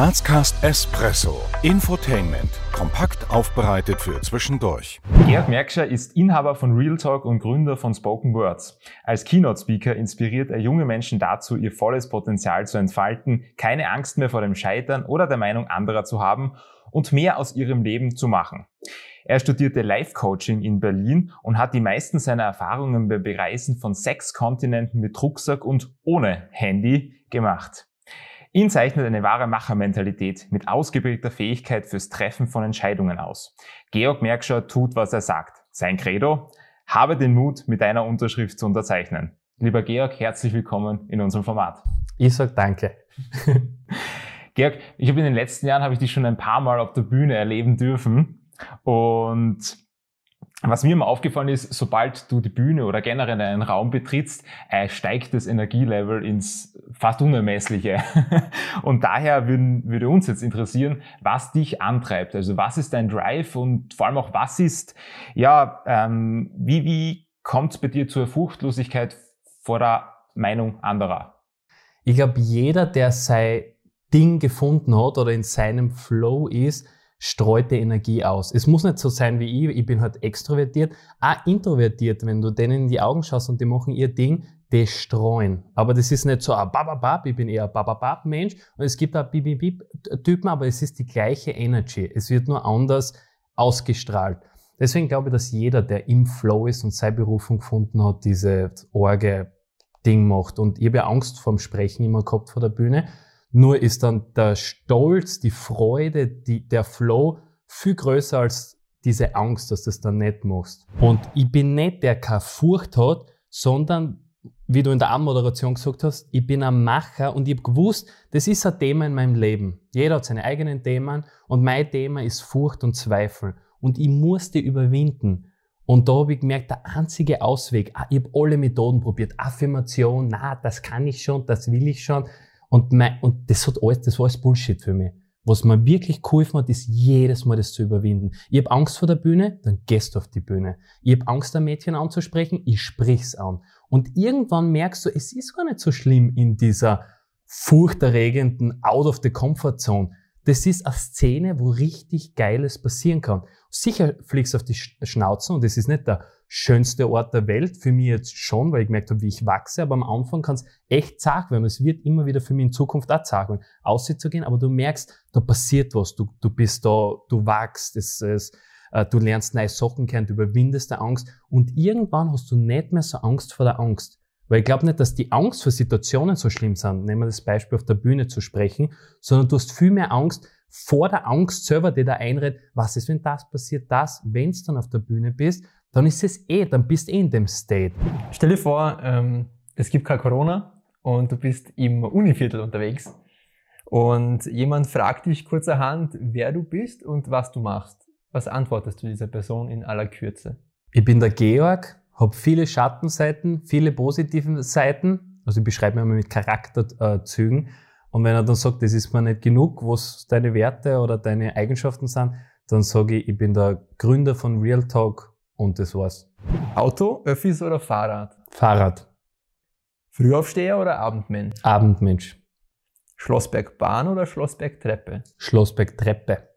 Grazcast Espresso. Infotainment. Kompakt aufbereitet für zwischendurch. Georg Merkscher ist Inhaber von Real Talk und Gründer von Spoken Words. Als Keynote-Speaker inspiriert er junge Menschen dazu, ihr volles Potenzial zu entfalten, keine Angst mehr vor dem Scheitern oder der Meinung anderer zu haben und mehr aus ihrem Leben zu machen. Er studierte Life Coaching in Berlin und hat die meisten seiner Erfahrungen beim Bereisen von sechs Kontinenten mit Rucksack und ohne Handy gemacht. Ihn zeichnet eine wahre Machermentalität mit ausgeprägter Fähigkeit fürs Treffen von Entscheidungen aus. Georg Merkscher tut, was er sagt. Sein Credo? Habe den Mut, mit deiner Unterschrift zu unterzeichnen. Lieber Georg, herzlich willkommen in unserem Format. Ich sag danke. Georg, ich habe in den letzten Jahren habe ich dich schon ein paar Mal auf der Bühne erleben dürfen und was mir immer aufgefallen ist, sobald du die Bühne oder generell einen Raum betrittst, äh, steigt das Energielevel ins fast Unermessliche. und daher würden, würde uns jetzt interessieren, was dich antreibt. Also was ist dein Drive und vor allem auch was ist, ja, ähm, wie, wie kommt es bei dir zur Furchtlosigkeit vor der Meinung anderer? Ich glaube, jeder, der sein Ding gefunden hat oder in seinem Flow ist, streut die Energie aus. Es muss nicht so sein wie ich, ich bin halt extrovertiert, auch introvertiert, wenn du denen in die Augen schaust und die machen ihr Ding, die streuen. Aber das ist nicht so ein Bababab, ich bin eher ein Bababab Mensch und es gibt auch Bibibib Typen, aber es ist die gleiche Energy. Es wird nur anders ausgestrahlt. Deswegen glaube ich, dass jeder, der im Flow ist und seine Berufung gefunden hat, diese Orge Ding macht. Und ich habe ja Angst vorm Sprechen immer gehabt vor der Bühne. Nur ist dann der Stolz, die Freude, die, der Flow viel größer als diese Angst, dass du das dann nicht machst. Und ich bin nicht der, der keine Furcht hat, sondern, wie du in der Anmoderation gesagt hast, ich bin ein Macher und ich habe gewusst, das ist ein Thema in meinem Leben. Jeder hat seine eigenen Themen und mein Thema ist Furcht und Zweifel. Und ich musste überwinden. Und da habe ich gemerkt, der einzige Ausweg, ah, ich habe alle Methoden probiert, Affirmation, na, das kann ich schon, das will ich schon. Und, mein, und das hat alles, das war alles Bullshit für mich. Was mir wirklich geholfen hat, ist jedes Mal das zu überwinden. Ich habe Angst vor der Bühne, dann gehst du auf die Bühne. Ich habe Angst, ein Mädchen anzusprechen, ich sprich's an. Und irgendwann merkst du, es ist gar nicht so schlimm in dieser furchterregenden Out of the Comfort Zone. Das ist eine Szene, wo richtig Geiles passieren kann. Sicher fliegst du auf die Schnauze und das ist nicht der schönste Ort der Welt. Für mich jetzt schon, weil ich gemerkt habe, wie ich wachse, aber am Anfang kann es echt zart werden. Es wird immer wieder für mich in Zukunft auch zart werden, auszugehen, aber du merkst, da passiert was. Du, du bist da, du wachst, es, es, äh, du lernst neue Sachen kennen, du überwindest der Angst und irgendwann hast du nicht mehr so Angst vor der Angst. Weil ich glaube nicht, dass die Angst vor Situationen so schlimm sind, nehmen wir das Beispiel auf der Bühne zu sprechen, sondern du hast viel mehr Angst vor der Angst selber, die da einredet, was ist, wenn das passiert, das, wenn du dann auf der Bühne bist, dann ist es eh, dann bist du eh in dem State. Stell dir vor, ähm, es gibt kein Corona und du bist im Univiertel unterwegs und jemand fragt dich kurzerhand, wer du bist und was du machst. Was antwortest du dieser Person in aller Kürze? Ich bin der Georg, habe viele Schattenseiten, viele positive Seiten. Also ich beschreibe mich immer mit Charakterzügen. Und wenn er dann sagt, das ist mir nicht genug, was deine Werte oder deine Eigenschaften sind, dann sage ich, ich bin der Gründer von Real Talk und das war's. Auto, Öffis oder Fahrrad? Fahrrad. Frühaufsteher oder Abendmensch? Abendmensch. Schlossbergbahn oder Schlossbergtreppe? Schlossbergtreppe.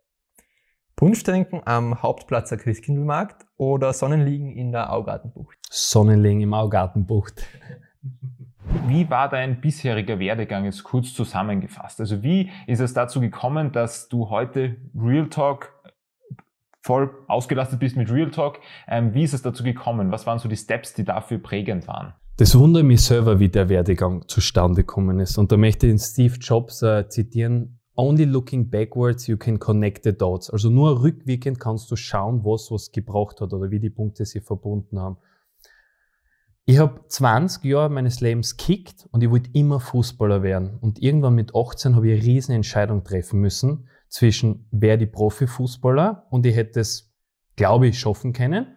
Punsch trinken am Hauptplatzer Christkindlmarkt oder Sonnenliegen in der Augartenbucht? Sonnenliegen im Augartenbucht. Wie war dein bisheriger Werdegang jetzt kurz zusammengefasst? Also wie ist es dazu gekommen, dass du heute Real Talk voll ausgelastet bist mit Real Talk? Ähm, wie ist es dazu gekommen? Was waren so die Steps, die dafür prägend waren? Das wundert mich selber, wie der Werdegang zustande gekommen ist. Und da möchte ich den Steve Jobs äh, zitieren. Only looking backwards you can connect the dots. Also nur rückwirkend kannst du schauen, was was gebraucht hat oder wie die Punkte sich verbunden haben. Ich habe 20 Jahre meines Lebens kickt und ich wollte immer Fußballer werden. Und irgendwann mit 18 habe ich eine riesen Entscheidung treffen müssen zwischen wer die Profifußballer und ich hätte es, glaube ich, schaffen können.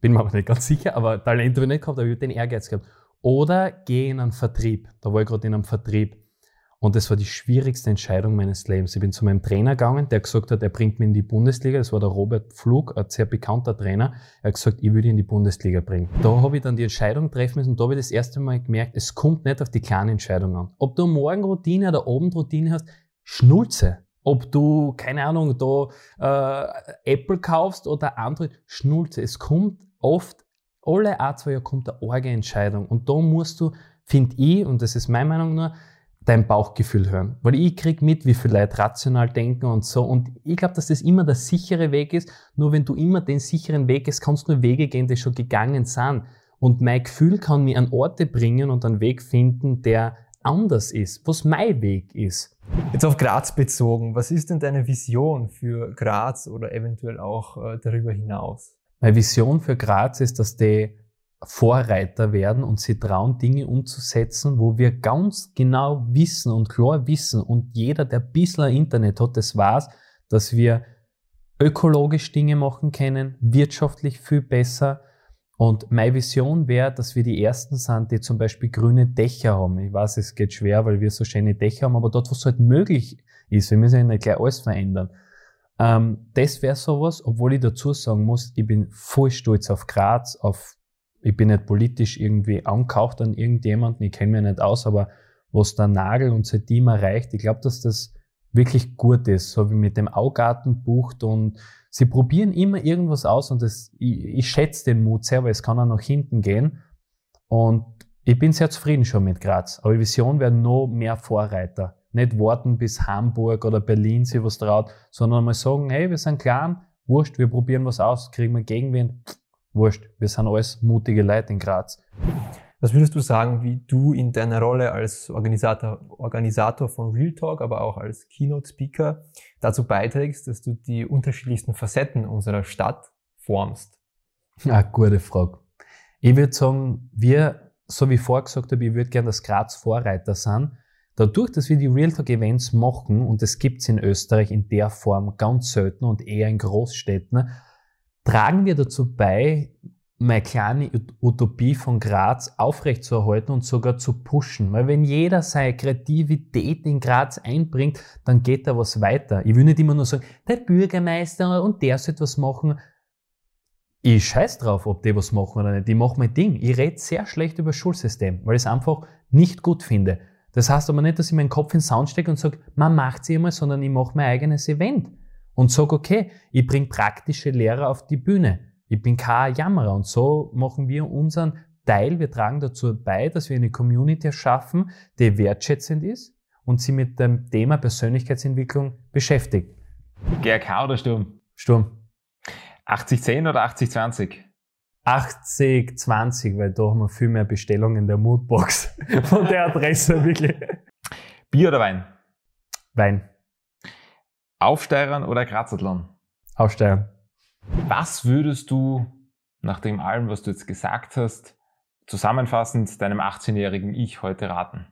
Bin mir aber nicht ganz sicher, aber Talent habe ich nicht gehabt, aber ich habe den Ehrgeiz gehabt. Oder gehe in einen Vertrieb. Da war ich gerade in einem Vertrieb. Und das war die schwierigste Entscheidung meines Lebens. Ich bin zu meinem Trainer gegangen, der gesagt hat, er bringt mich in die Bundesliga. Das war der Robert Flug, ein sehr bekannter Trainer. Er hat gesagt, ich würde ihn in die Bundesliga bringen. Da habe ich dann die Entscheidung treffen müssen und da habe ich das erste Mal gemerkt, es kommt nicht auf die kleinen Entscheidungen an. Ob du Morgenroutine oder Abendroutine hast, Schnulze. ob du, keine Ahnung, da äh, Apple kaufst oder Android, Schnulze. Es kommt oft, alle ein, zwei Jahre kommt eine arge Entscheidung. Und da musst du, finde ich, und das ist meine Meinung nur, dein Bauchgefühl hören. Weil ich krieg mit, wie viele Leute rational denken und so. Und ich glaube, dass das immer der sichere Weg ist. Nur wenn du immer den sicheren Weg gehst, kannst du nur Wege gehen, die schon gegangen sind. Und mein Gefühl kann mich an Orte bringen und einen Weg finden, der anders ist, was mein Weg ist. Jetzt auf Graz bezogen, was ist denn deine Vision für Graz oder eventuell auch äh, darüber hinaus? Meine Vision für Graz ist, dass die Vorreiter werden und sie trauen, Dinge umzusetzen, wo wir ganz genau wissen und klar wissen und jeder, der ein bisschen Internet hat, das weiß, dass wir ökologisch Dinge machen können, wirtschaftlich viel besser, und meine Vision wäre, dass wir die Ersten sind, die zum Beispiel grüne Dächer haben. Ich weiß, es geht schwer, weil wir so schöne Dächer haben, aber dort, wo es halt möglich ist, wir müssen ja nicht gleich alles verändern. Ähm, das wäre sowas, obwohl ich dazu sagen muss, ich bin voll stolz auf Graz, auf, ich bin nicht politisch irgendwie angehaucht an irgendjemanden, ich kenne mich nicht aus, aber was der Nagel und seitdem erreicht, ich glaube, dass das wirklich gut ist, so wie mit dem Augarten bucht und sie probieren immer irgendwas aus und das, ich, ich schätze den Mut sehr, weil es kann auch nach hinten gehen. Und ich bin sehr zufrieden schon mit Graz. Aber Vision wäre noch mehr Vorreiter. Nicht warten bis Hamburg oder Berlin sich was traut, sondern mal sagen, hey, wir sind klein, wurscht, wir probieren was aus, kriegen wir Gegenwind, wurscht, wir sind alles mutige Leute in Graz. Was würdest du sagen, wie du in deiner Rolle als Organisator, Organisator von Real Talk, aber auch als Keynote Speaker dazu beiträgst, dass du die unterschiedlichsten Facetten unserer Stadt formst? Ja, gute Frage. Ich würde sagen, wir, so wie ich vorher gesagt habe, ich würde gerne, dass Graz Vorreiter sind. Dadurch, dass wir die Real Talk Events machen, und es gibt's in Österreich in der Form ganz selten und eher in Großstädten, tragen wir dazu bei, meine kleine Utopie von Graz aufrechtzuerhalten und sogar zu pushen. Weil wenn jeder seine Kreativität in Graz einbringt, dann geht da was weiter. Ich will nicht immer nur sagen, der Bürgermeister und der soll was machen. Ich scheiß drauf, ob die was machen oder nicht. Ich mache mein Ding. Ich rede sehr schlecht über das Schulsystem, weil ich es einfach nicht gut finde. Das heißt aber nicht, dass ich meinen Kopf in den Sound stecke und sage, man macht sie immer, sondern ich mache mein eigenes Event. Und sage, okay, ich bringe praktische Lehrer auf die Bühne. Ich bin kein Jammerer und so machen wir unseren Teil. Wir tragen dazu bei, dass wir eine Community erschaffen, die wertschätzend ist und sie mit dem Thema Persönlichkeitsentwicklung beschäftigt. GRK oder Sturm? Sturm. 80-10 oder 80-20? 80-20, weil da haben wir viel mehr Bestellungen in der Moodbox von der Adresse, wirklich. Bier oder Wein? Wein. Aufsteigern oder Grazathlon? Aufsteigern. Was würdest du nach dem allem, was du jetzt gesagt hast, zusammenfassend deinem 18-jährigen Ich heute raten?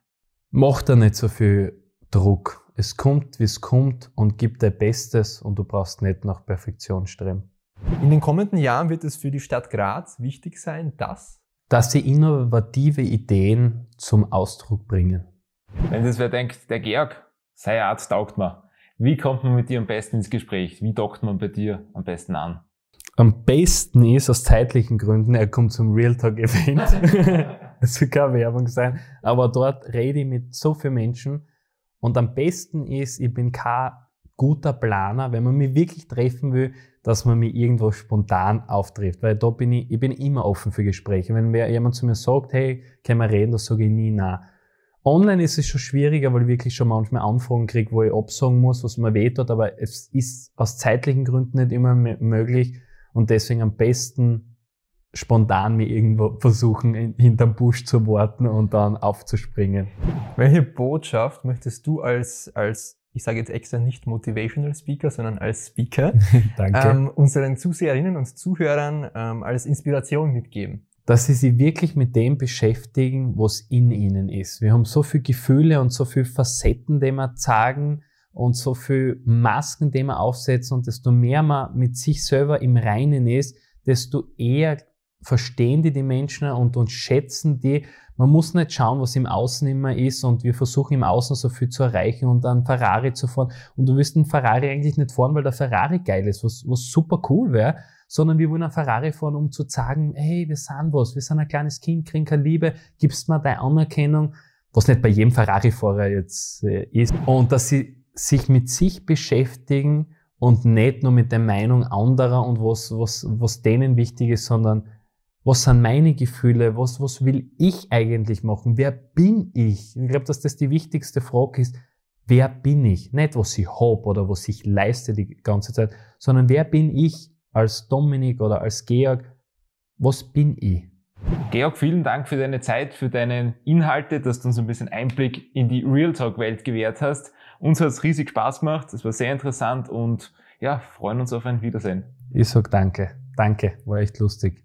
Mach da nicht so viel Druck. Es kommt, wie es kommt und gib dein Bestes und du brauchst nicht nach Perfektion streben. In den kommenden Jahren wird es für die Stadt Graz wichtig sein, dass dass sie innovative Ideen zum Ausdruck bringen. Wenn das wer denkt, der Georg, sei Arzt taugt mir. Wie kommt man mit dir am besten ins Gespräch? Wie dockt man bei dir am besten an? Am besten ist aus zeitlichen Gründen, er kommt zum Real Talk Event. Es soll keine Werbung sein. Aber dort rede ich mit so vielen Menschen. Und am besten ist, ich bin kein guter Planer, wenn man mich wirklich treffen will, dass man mich irgendwo spontan auftrifft. Weil da bin ich, ich bin immer offen für Gespräche. Wenn mir jemand zu mir sagt, hey, können wir reden, das sage ich nie nein. Online ist es schon schwieriger, weil ich wirklich schon manchmal Anfragen kriege, wo ich absagen muss, was mir wehtut, aber es ist aus zeitlichen Gründen nicht immer möglich und deswegen am besten spontan mir irgendwo versuchen, hinterm Busch zu warten und dann aufzuspringen. Welche Botschaft möchtest du als, als ich sage jetzt extra nicht Motivational Speaker, sondern als Speaker, ähm, unseren Zuseherinnen und Zuhörern ähm, als Inspiration mitgeben? Dass sie sich wirklich mit dem beschäftigen, was in ihnen ist. Wir haben so viele Gefühle und so viele Facetten, die wir zeigen und so viele Masken, die wir aufsetzen und desto mehr man mit sich selber im Reinen ist, desto eher verstehen die die Menschen und, und schätzen die. Man muss nicht schauen, was im Außen immer ist und wir versuchen im Außen so viel zu erreichen und einen Ferrari zu fahren. Und du wirst einen Ferrari eigentlich nicht fahren, weil der Ferrari geil ist, was, was super cool wäre, sondern wir wollen ein Ferrari fahren, um zu sagen, hey, wir sind was, wir sind ein kleines Kind, kriegen keine Liebe, gibst mir deine Anerkennung, was nicht bei jedem Ferrari-Fahrer jetzt äh, ist. Und dass sie sich mit sich beschäftigen und nicht nur mit der Meinung anderer und was, was, was denen wichtig ist, sondern was sind meine Gefühle, was, was will ich eigentlich machen, wer bin ich? Ich glaube, dass das die wichtigste Frage ist, wer bin ich? Nicht, was ich hab oder was ich leiste die ganze Zeit, sondern wer bin ich als Dominik oder als Georg? Was bin ich? Georg, vielen Dank für deine Zeit, für deine Inhalte, dass du uns ein bisschen Einblick in die Real Talk Welt gewährt hast. Uns hat es riesig Spaß gemacht, es war sehr interessant und ja, freuen uns auf ein Wiedersehen. Ich sag danke. Danke, war echt lustig.